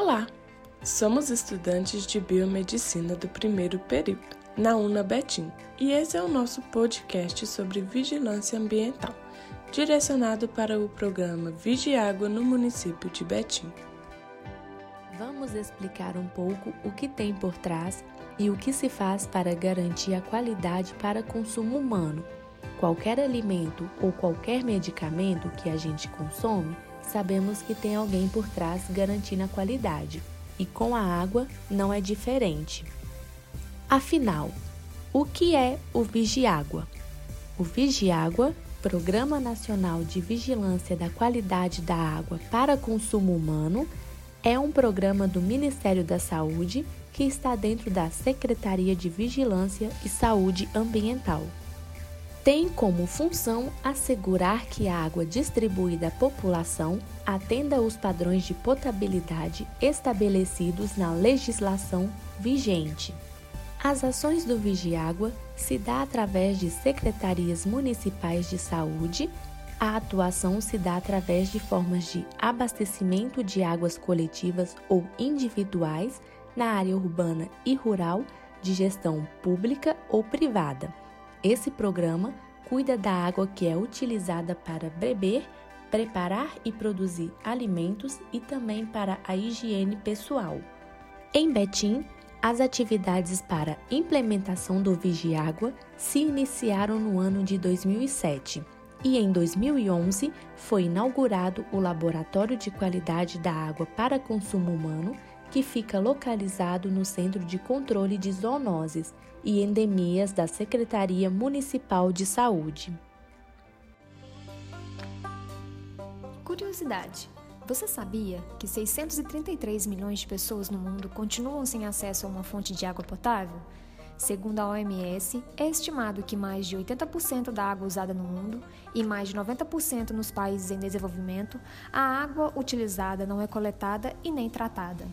Olá! Somos estudantes de biomedicina do primeiro período, na UNA Betim, e esse é o nosso podcast sobre vigilância ambiental, direcionado para o programa Vigiágua no município de Betim. Vamos explicar um pouco o que tem por trás e o que se faz para garantir a qualidade para consumo humano. Qualquer alimento ou qualquer medicamento que a gente consome, sabemos que tem alguém por trás garantindo a qualidade, e com a água não é diferente. Afinal, o que é o Vigiágua? O Vigiágua, Programa Nacional de Vigilância da Qualidade da Água para Consumo Humano, é um programa do Ministério da Saúde que está dentro da Secretaria de Vigilância e Saúde Ambiental. Tem como função assegurar que a água distribuída à população atenda os padrões de potabilidade estabelecidos na legislação vigente. As ações do Vigiágua se dá através de secretarias municipais de saúde. A atuação se dá através de formas de abastecimento de águas coletivas ou individuais na área urbana e rural de gestão pública ou privada. Esse programa cuida da água que é utilizada para beber, preparar e produzir alimentos e também para a higiene pessoal. Em Betim, as atividades para implementação do Vigiágua se iniciaram no ano de 2007 e em 2011 foi inaugurado o Laboratório de Qualidade da Água para Consumo Humano que fica localizado no Centro de Controle de Zoonoses e Endemias da Secretaria Municipal de Saúde. Curiosidade: você sabia que 633 milhões de pessoas no mundo continuam sem acesso a uma fonte de água potável? Segundo a OMS, é estimado que mais de 80% da água usada no mundo e mais de 90% nos países em desenvolvimento, a água utilizada não é coletada e nem tratada.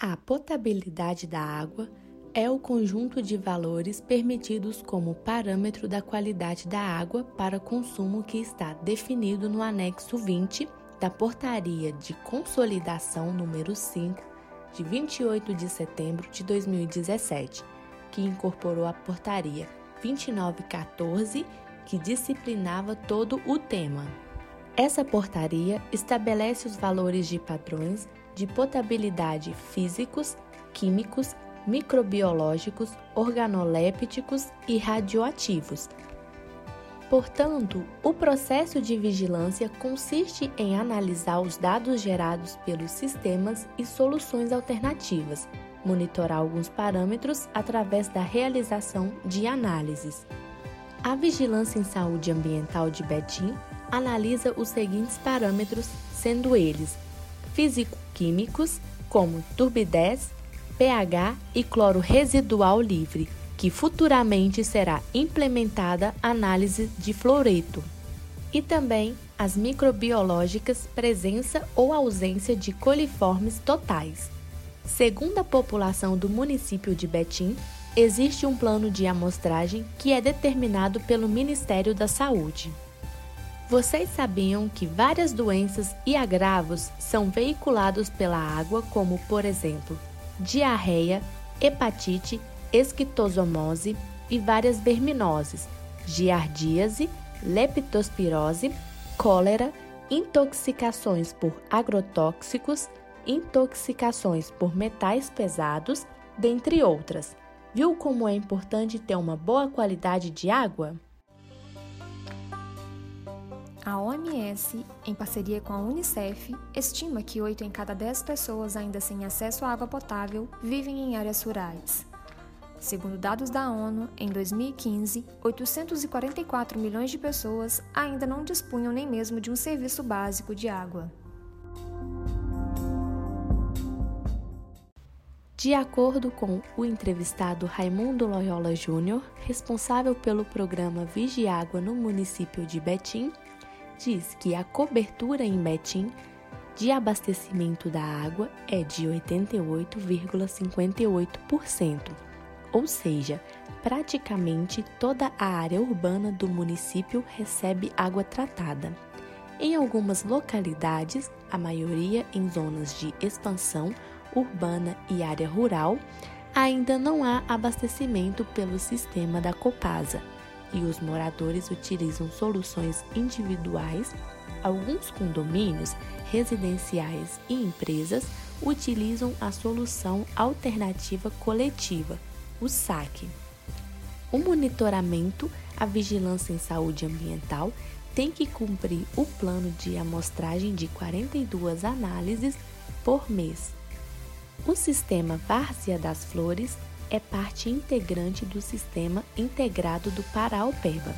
A potabilidade da água é o conjunto de valores permitidos como parâmetro da qualidade da água para consumo que está definido no anexo 20 da Portaria de Consolidação número 5 de 28 de setembro de 2017, que incorporou a Portaria 2914, que disciplinava todo o tema. Essa portaria estabelece os valores de padrões de potabilidade físicos, químicos, microbiológicos, organolépticos e radioativos. Portanto, o processo de vigilância consiste em analisar os dados gerados pelos sistemas e soluções alternativas, monitorar alguns parâmetros através da realização de análises. A Vigilância em Saúde Ambiental de Betim analisa os seguintes parâmetros, sendo eles físico-químicos, como turbidez, pH e cloro residual livre, que futuramente será implementada análise de fluoreto. E também as microbiológicas, presença ou ausência de coliformes totais. Segundo a população do município de Betim, existe um plano de amostragem que é determinado pelo Ministério da Saúde. Vocês sabiam que várias doenças e agravos são veiculados pela água, como, por exemplo, diarreia, hepatite, esquitosomose e várias verminoses, giardíase, leptospirose, cólera, intoxicações por agrotóxicos, intoxicações por metais pesados, dentre outras. Viu como é importante ter uma boa qualidade de água? A OMS, em parceria com a Unicef, estima que 8 em cada 10 pessoas ainda sem acesso à água potável vivem em áreas rurais. Segundo dados da ONU, em 2015, 844 milhões de pessoas ainda não dispunham nem mesmo de um serviço básico de água. De acordo com o entrevistado Raimundo Loyola Júnior, responsável pelo programa Vigiágua no município de Betim, diz que a cobertura em Betim de abastecimento da água é de 88,58%, ou seja, praticamente toda a área urbana do município recebe água tratada. Em algumas localidades, a maioria em zonas de expansão urbana e área rural, ainda não há abastecimento pelo sistema da Copasa e os moradores utilizam soluções individuais. Alguns condomínios residenciais e empresas utilizam a solução alternativa coletiva, o SAC. O monitoramento, a vigilância em saúde ambiental tem que cumprir o plano de amostragem de 42 análises por mês. O sistema Várzea das Flores é parte integrante do sistema integrado do Paraupeba.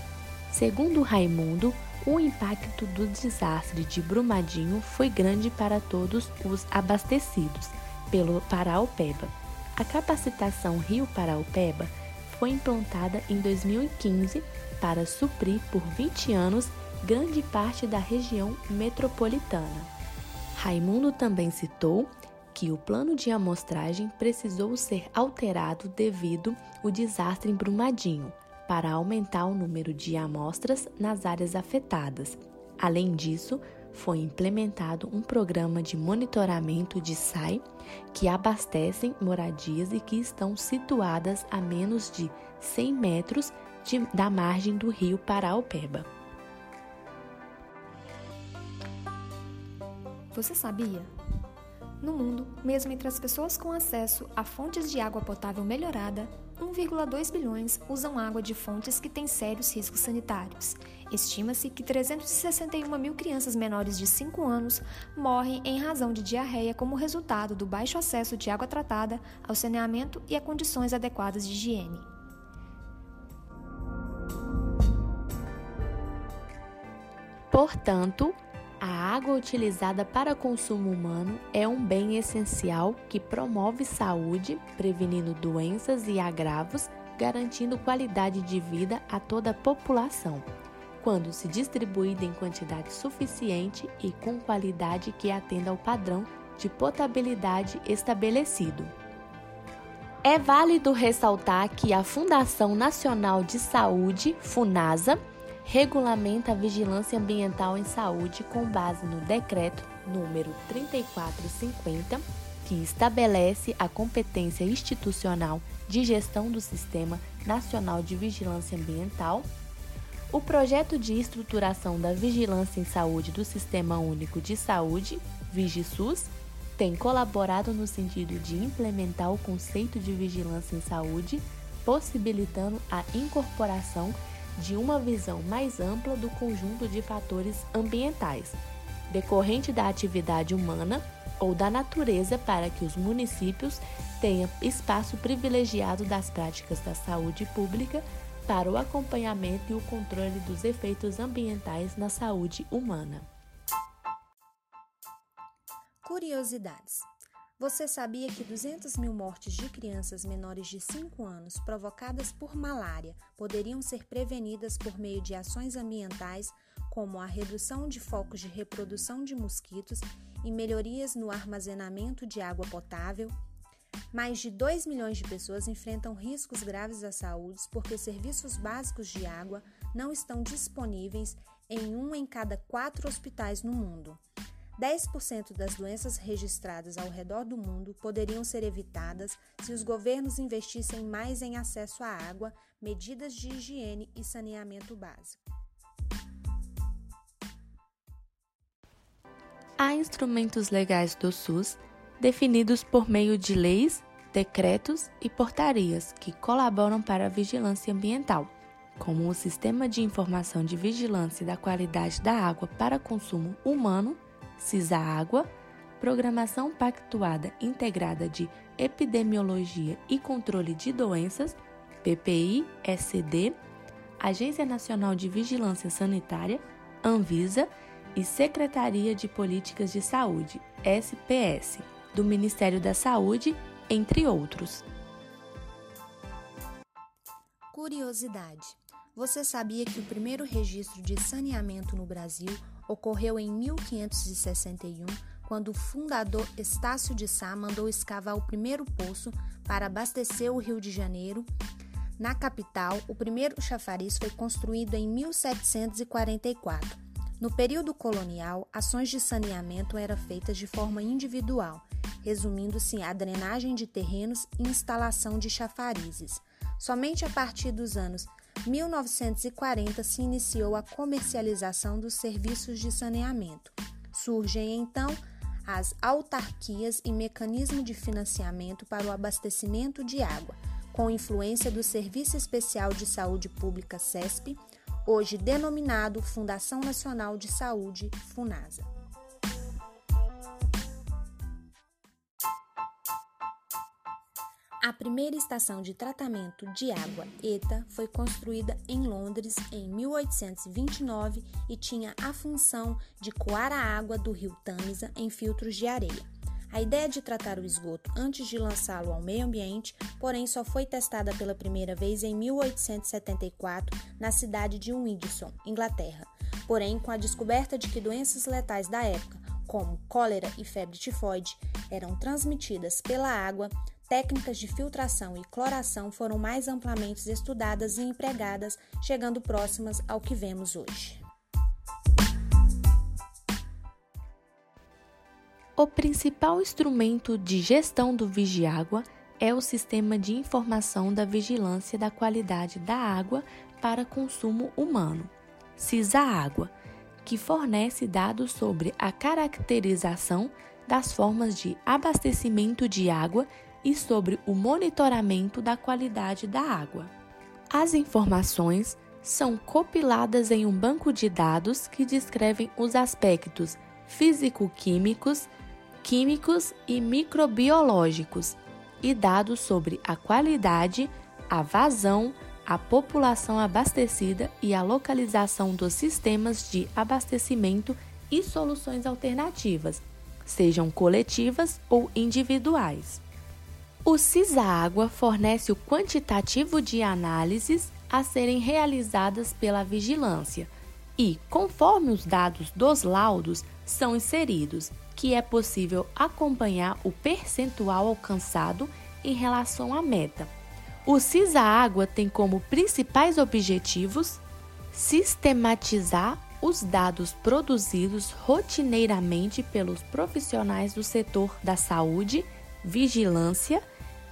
Segundo Raimundo, o impacto do desastre de Brumadinho foi grande para todos os abastecidos pelo Paraupeba. A capacitação Rio Paraupeba foi implantada em 2015 para suprir por 20 anos grande parte da região metropolitana. Raimundo também citou que o plano de amostragem precisou ser alterado devido ao desastre em Brumadinho, para aumentar o número de amostras nas áreas afetadas. Além disso, foi implementado um programa de monitoramento de SAI que abastecem moradias e que estão situadas a menos de 100 metros de, da margem do rio Paraupeba. Você sabia? No mundo, mesmo entre as pessoas com acesso a fontes de água potável melhorada, 1,2 bilhões usam água de fontes que têm sérios riscos sanitários. Estima-se que 361 mil crianças menores de 5 anos morrem em razão de diarreia como resultado do baixo acesso de água tratada ao saneamento e a condições adequadas de higiene. Portanto, água utilizada para consumo humano é um bem essencial que promove saúde, prevenindo doenças e agravos, garantindo qualidade de vida a toda a população, quando se distribuída em quantidade suficiente e com qualidade que atenda ao padrão de potabilidade estabelecido. É válido ressaltar que a Fundação Nacional de Saúde, FUNASA, regulamenta a vigilância ambiental em saúde com base no decreto número 3450, que estabelece a competência institucional de gestão do Sistema Nacional de Vigilância Ambiental, o projeto de estruturação da vigilância em saúde do Sistema Único de Saúde, VigiSUS, tem colaborado no sentido de implementar o conceito de vigilância em saúde, possibilitando a incorporação de uma visão mais ampla do conjunto de fatores ambientais, decorrente da atividade humana ou da natureza, para que os municípios tenham espaço privilegiado das práticas da saúde pública para o acompanhamento e o controle dos efeitos ambientais na saúde humana. Curiosidades. Você sabia que 200 mil mortes de crianças menores de 5 anos provocadas por malária poderiam ser prevenidas por meio de ações ambientais, como a redução de focos de reprodução de mosquitos e melhorias no armazenamento de água potável? Mais de 2 milhões de pessoas enfrentam riscos graves à saúde porque serviços básicos de água não estão disponíveis em um em cada quatro hospitais no mundo. 10% das doenças registradas ao redor do mundo poderiam ser evitadas se os governos investissem mais em acesso à água, medidas de higiene e saneamento básico. Há instrumentos legais do SUS definidos por meio de leis, decretos e portarias que colaboram para a vigilância ambiental, como o Sistema de Informação de Vigilância da Qualidade da Água para Consumo Humano CISA-Água, Programação Pactuada Integrada de Epidemiologia e Controle de Doenças, PPI-SD, Agência Nacional de Vigilância Sanitária, Anvisa e Secretaria de Políticas de Saúde, SPS, do Ministério da Saúde, entre outros. Curiosidade: você sabia que o primeiro registro de saneamento no Brasil ocorreu em 1561, quando o fundador Estácio de Sá mandou escavar o primeiro poço para abastecer o Rio de Janeiro. Na capital, o primeiro chafariz foi construído em 1744. No período colonial, ações de saneamento eram feitas de forma individual, resumindo-se a drenagem de terrenos e instalação de chafarizes. Somente a partir dos anos 1940 se iniciou a comercialização dos serviços de saneamento. Surgem então as autarquias e mecanismo de financiamento para o abastecimento de água, com influência do Serviço Especial de Saúde Pública SESP, hoje denominado Fundação Nacional de Saúde, FUNASA. A primeira estação de tratamento de água ETA foi construída em Londres em 1829 e tinha a função de coar a água do rio Tamisa em filtros de areia. A ideia de tratar o esgoto antes de lançá-lo ao meio ambiente, porém, só foi testada pela primeira vez em 1874 na cidade de Windsor, Inglaterra. Porém, com a descoberta de que doenças letais da época, como cólera e febre tifoide, eram transmitidas pela água, técnicas de filtração e cloração foram mais amplamente estudadas e empregadas, chegando próximas ao que vemos hoje. O principal instrumento de gestão do Vigiágua é o Sistema de Informação da Vigilância da Qualidade da Água para Consumo Humano, CISA-Água, que fornece dados sobre a caracterização das formas de abastecimento de água e sobre o monitoramento da qualidade da água. As informações são compiladas em um banco de dados que descrevem os aspectos físico-químicos, químicos e microbiológicos e dados sobre a qualidade, a vazão, a população abastecida e a localização dos sistemas de abastecimento e soluções alternativas, sejam coletivas ou individuais. O CISA-Água fornece o quantitativo de análises a serem realizadas pela vigilância e, conforme os dados dos laudos são inseridos, que é possível acompanhar o percentual alcançado em relação à meta. O CISA-Água tem como principais objetivos sistematizar os dados produzidos rotineiramente pelos profissionais do setor da saúde, vigilância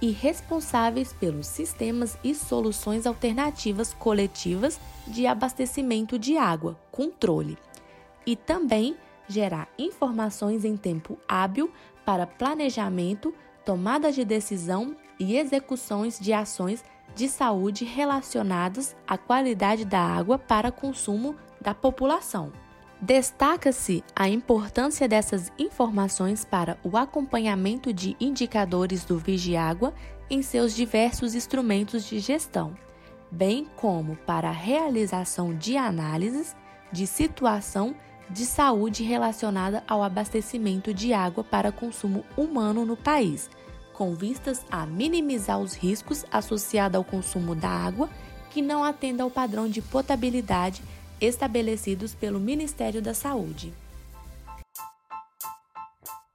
e responsáveis pelos sistemas e soluções alternativas coletivas de abastecimento de água, controle, e também gerar informações em tempo hábil para planejamento, tomada de decisão e execuções de ações de saúde relacionadas à qualidade da água para consumo da população. Destaca-se a importância dessas informações para o acompanhamento de indicadores do Vigiágua em seus diversos instrumentos de gestão, bem como para a realização de análises de situação de saúde relacionada ao abastecimento de água para consumo humano no país, com vistas a minimizar os riscos associados ao consumo da água que não atenda ao padrão de potabilidade estabelecidos pelo Ministério da Saúde.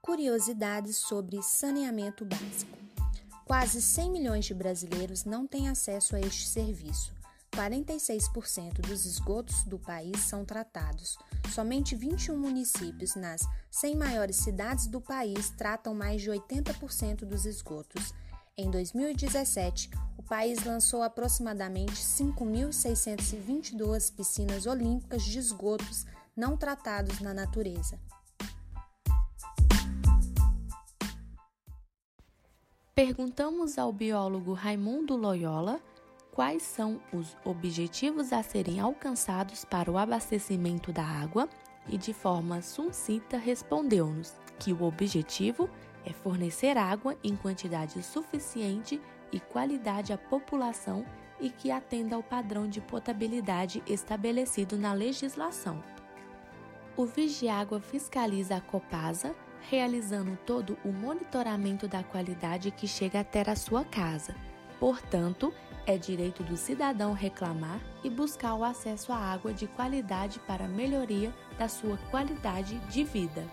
Curiosidades sobre saneamento básico. Quase 100 milhões de brasileiros não têm acesso a este serviço. 46% dos esgotos do país são tratados. Somente 21 municípios nas 100 maiores cidades do país tratam mais de 80% dos esgotos. Em 2017, o país lançou aproximadamente 5.622 piscinas olímpicas de esgotos não tratados na natureza. Perguntamos ao biólogo Raimundo Loyola quais são os objetivos a serem alcançados para o abastecimento da água e, de forma sucinta, respondeu-nos que o objetivo fornecer água em quantidade suficiente e qualidade à população e que atenda ao padrão de potabilidade estabelecido na legislação. O Vigiágua fiscaliza a Copasa, realizando todo o monitoramento da qualidade que chega até a sua casa. Portanto, é direito do cidadão reclamar e buscar o acesso à água de qualidade para melhoria da sua qualidade de vida.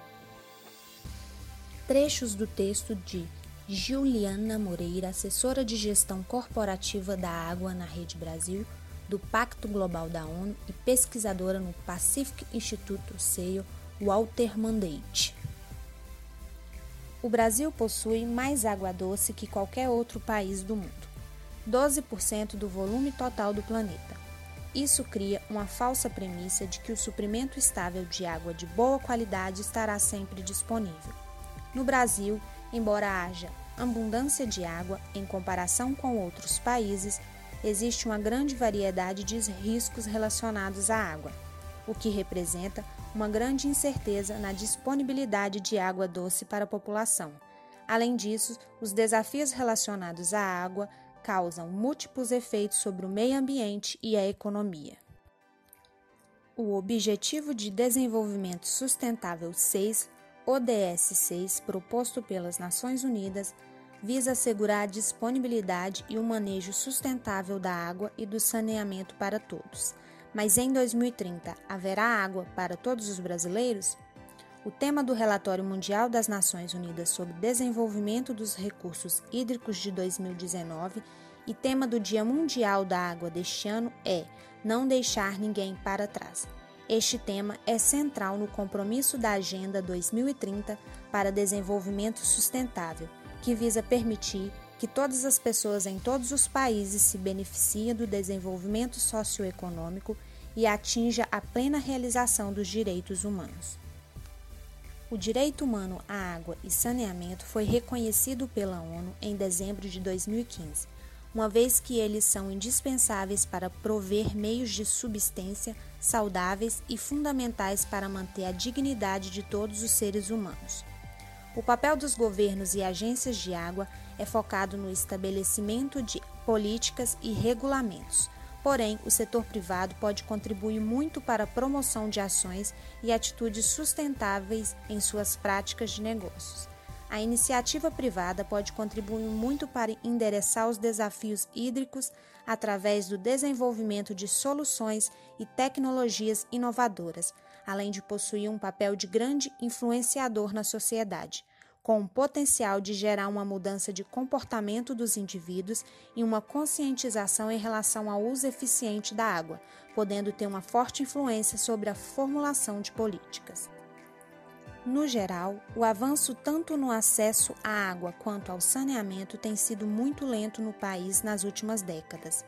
Trechos do texto de Juliana Moreira, assessora de gestão corporativa da água na Rede Brasil, do Pacto Global da ONU e pesquisadora no Pacific Institute SEIO, Walter Mandate. O Brasil possui mais água doce que qualquer outro país do mundo, 12% do volume total do planeta. Isso cria uma falsa premissa de que o suprimento estável de água de boa qualidade estará sempre disponível. No Brasil, embora haja abundância de água em comparação com outros países, existe uma grande variedade de riscos relacionados à água, o que representa uma grande incerteza na disponibilidade de água doce para a população. Além disso, os desafios relacionados à água causam múltiplos efeitos sobre o meio ambiente e a economia. O Objetivo de Desenvolvimento Sustentável 6, ODS 6, proposto pelas Nações Unidas, visa assegurar a disponibilidade e o manejo sustentável da água e do saneamento para todos. Mas em 2030 haverá água para todos os brasileiros? O tema do Relatório Mundial das Nações Unidas sobre Desenvolvimento dos Recursos Hídricos de 2019 e tema do Dia Mundial da Água deste ano é Não Deixar Ninguém para Trás. Este tema é central no compromisso da Agenda 2030 para Desenvolvimento Sustentável que visa permitir que todas as pessoas em todos os países se beneficiem do desenvolvimento socioeconômico e atinja a plena realização dos direitos humanos. O direito humano à água e saneamento foi reconhecido pela ONU em dezembro de 2015, uma vez que eles são indispensáveis para prover meios de subsistência saudáveis e fundamentais para manter a dignidade de todos os seres humanos. O papel dos governos e agências de água é focado no estabelecimento de políticas e regulamentos. Porém, o setor privado pode contribuir muito para a promoção de ações e atitudes sustentáveis em suas práticas de negócios. A iniciativa privada pode contribuir muito para endereçar os desafios hídricos através do desenvolvimento de soluções e tecnologias inovadoras, além de possuir um papel de grande influenciador na sociedade, com o potencial de gerar uma mudança de comportamento dos indivíduos e uma conscientização em relação ao uso eficiente da água, podendo ter uma forte influência sobre a formulação de políticas. No geral, o avanço tanto no acesso à água quanto ao saneamento tem sido muito lento no país nas últimas décadas.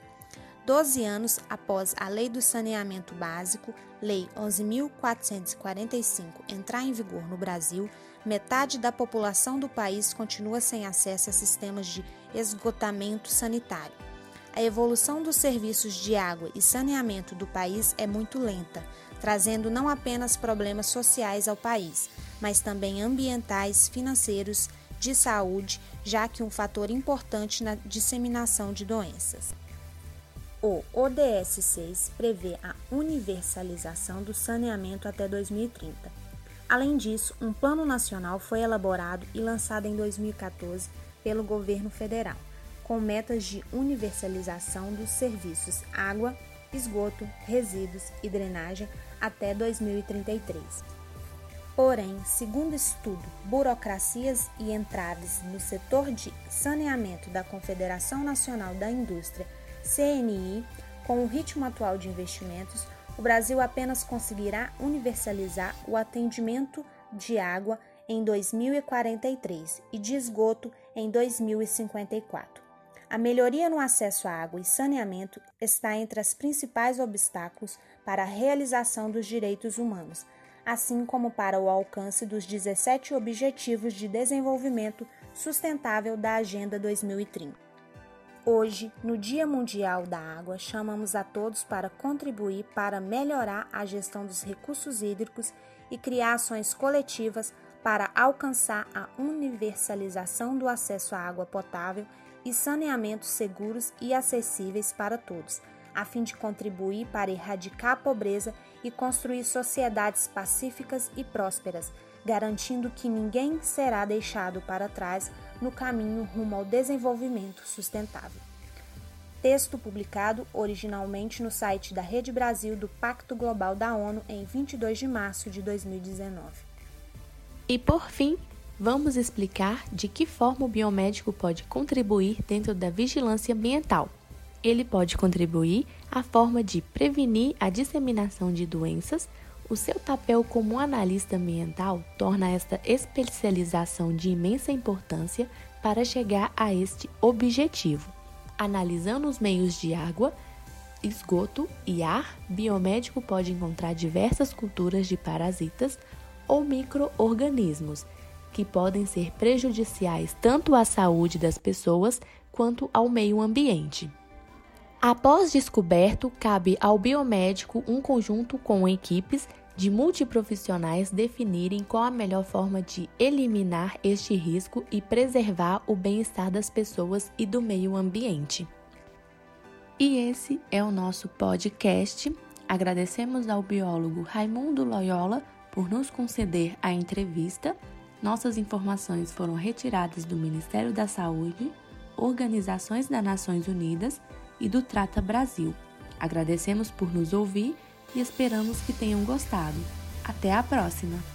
Doze anos após a Lei do Saneamento Básico, Lei 11.445, entrar em vigor no Brasil, metade da população do país continua sem acesso a sistemas de esgotamento sanitário. A evolução dos serviços de água e saneamento do país é muito lenta, trazendo não apenas problemas sociais ao país, mas também ambientais, financeiros, de saúde, já que um fator importante na disseminação de doenças. O ODS 6 prevê a universalização do saneamento até 2030. Além disso, um plano nacional foi elaborado e lançado em 2014 pelo governo federal, com metas de universalização dos serviços água, esgoto, resíduos e drenagem até 2033. Porém, segundo estudo Burocracias e Entraves no Setor de Saneamento da Confederação Nacional da Indústria CNI, com o ritmo atual de investimentos, o Brasil apenas conseguirá universalizar o atendimento de água em 2043 e de esgoto em 2054. A melhoria no acesso à água e saneamento está entre os principais obstáculos para a realização dos direitos humanos, assim como para o alcance dos 17 Objetivos de Desenvolvimento Sustentável da Agenda 2030. Hoje, no Dia Mundial da Água, chamamos a todos para contribuir para melhorar a gestão dos recursos hídricos e criar ações coletivas para alcançar a universalização do acesso à água potável e saneamentos seguros e acessíveis para todos, a fim de contribuir para erradicar a pobreza e construir sociedades pacíficas e prósperas, garantindo que ninguém será deixado para trás no caminho rumo ao desenvolvimento sustentável. Texto publicado originalmente no site da Rede Brasil do Pacto Global da ONU em 22 de março de 2019. E por fim, vamos explicar de que forma o biomédico pode contribuir dentro da vigilância ambiental. Ele pode contribuir à forma de prevenir a disseminação de doenças. O seu papel como analista ambiental torna esta especialização de imensa importância para chegar a este objetivo. Analisando os meios de água, esgoto e ar, biomédico pode encontrar diversas culturas de parasitas ou microorganismos que podem ser prejudiciais tanto à saúde das pessoas quanto ao meio ambiente. Após descoberto, cabe ao biomédico um conjunto com equipes de multiprofissionais definirem qual a melhor forma de eliminar este risco e preservar o bem-estar das pessoas e do meio ambiente. E esse é o nosso podcast. Agradecemos ao biólogo Raimundo Loyola por nos conceder a entrevista. Nossas informações foram retiradas do Ministério da Saúde, Organizações das Nações Unidas e do Trata Brasil. Agradecemos por nos ouvir e esperamos que tenham gostado. Até a próxima!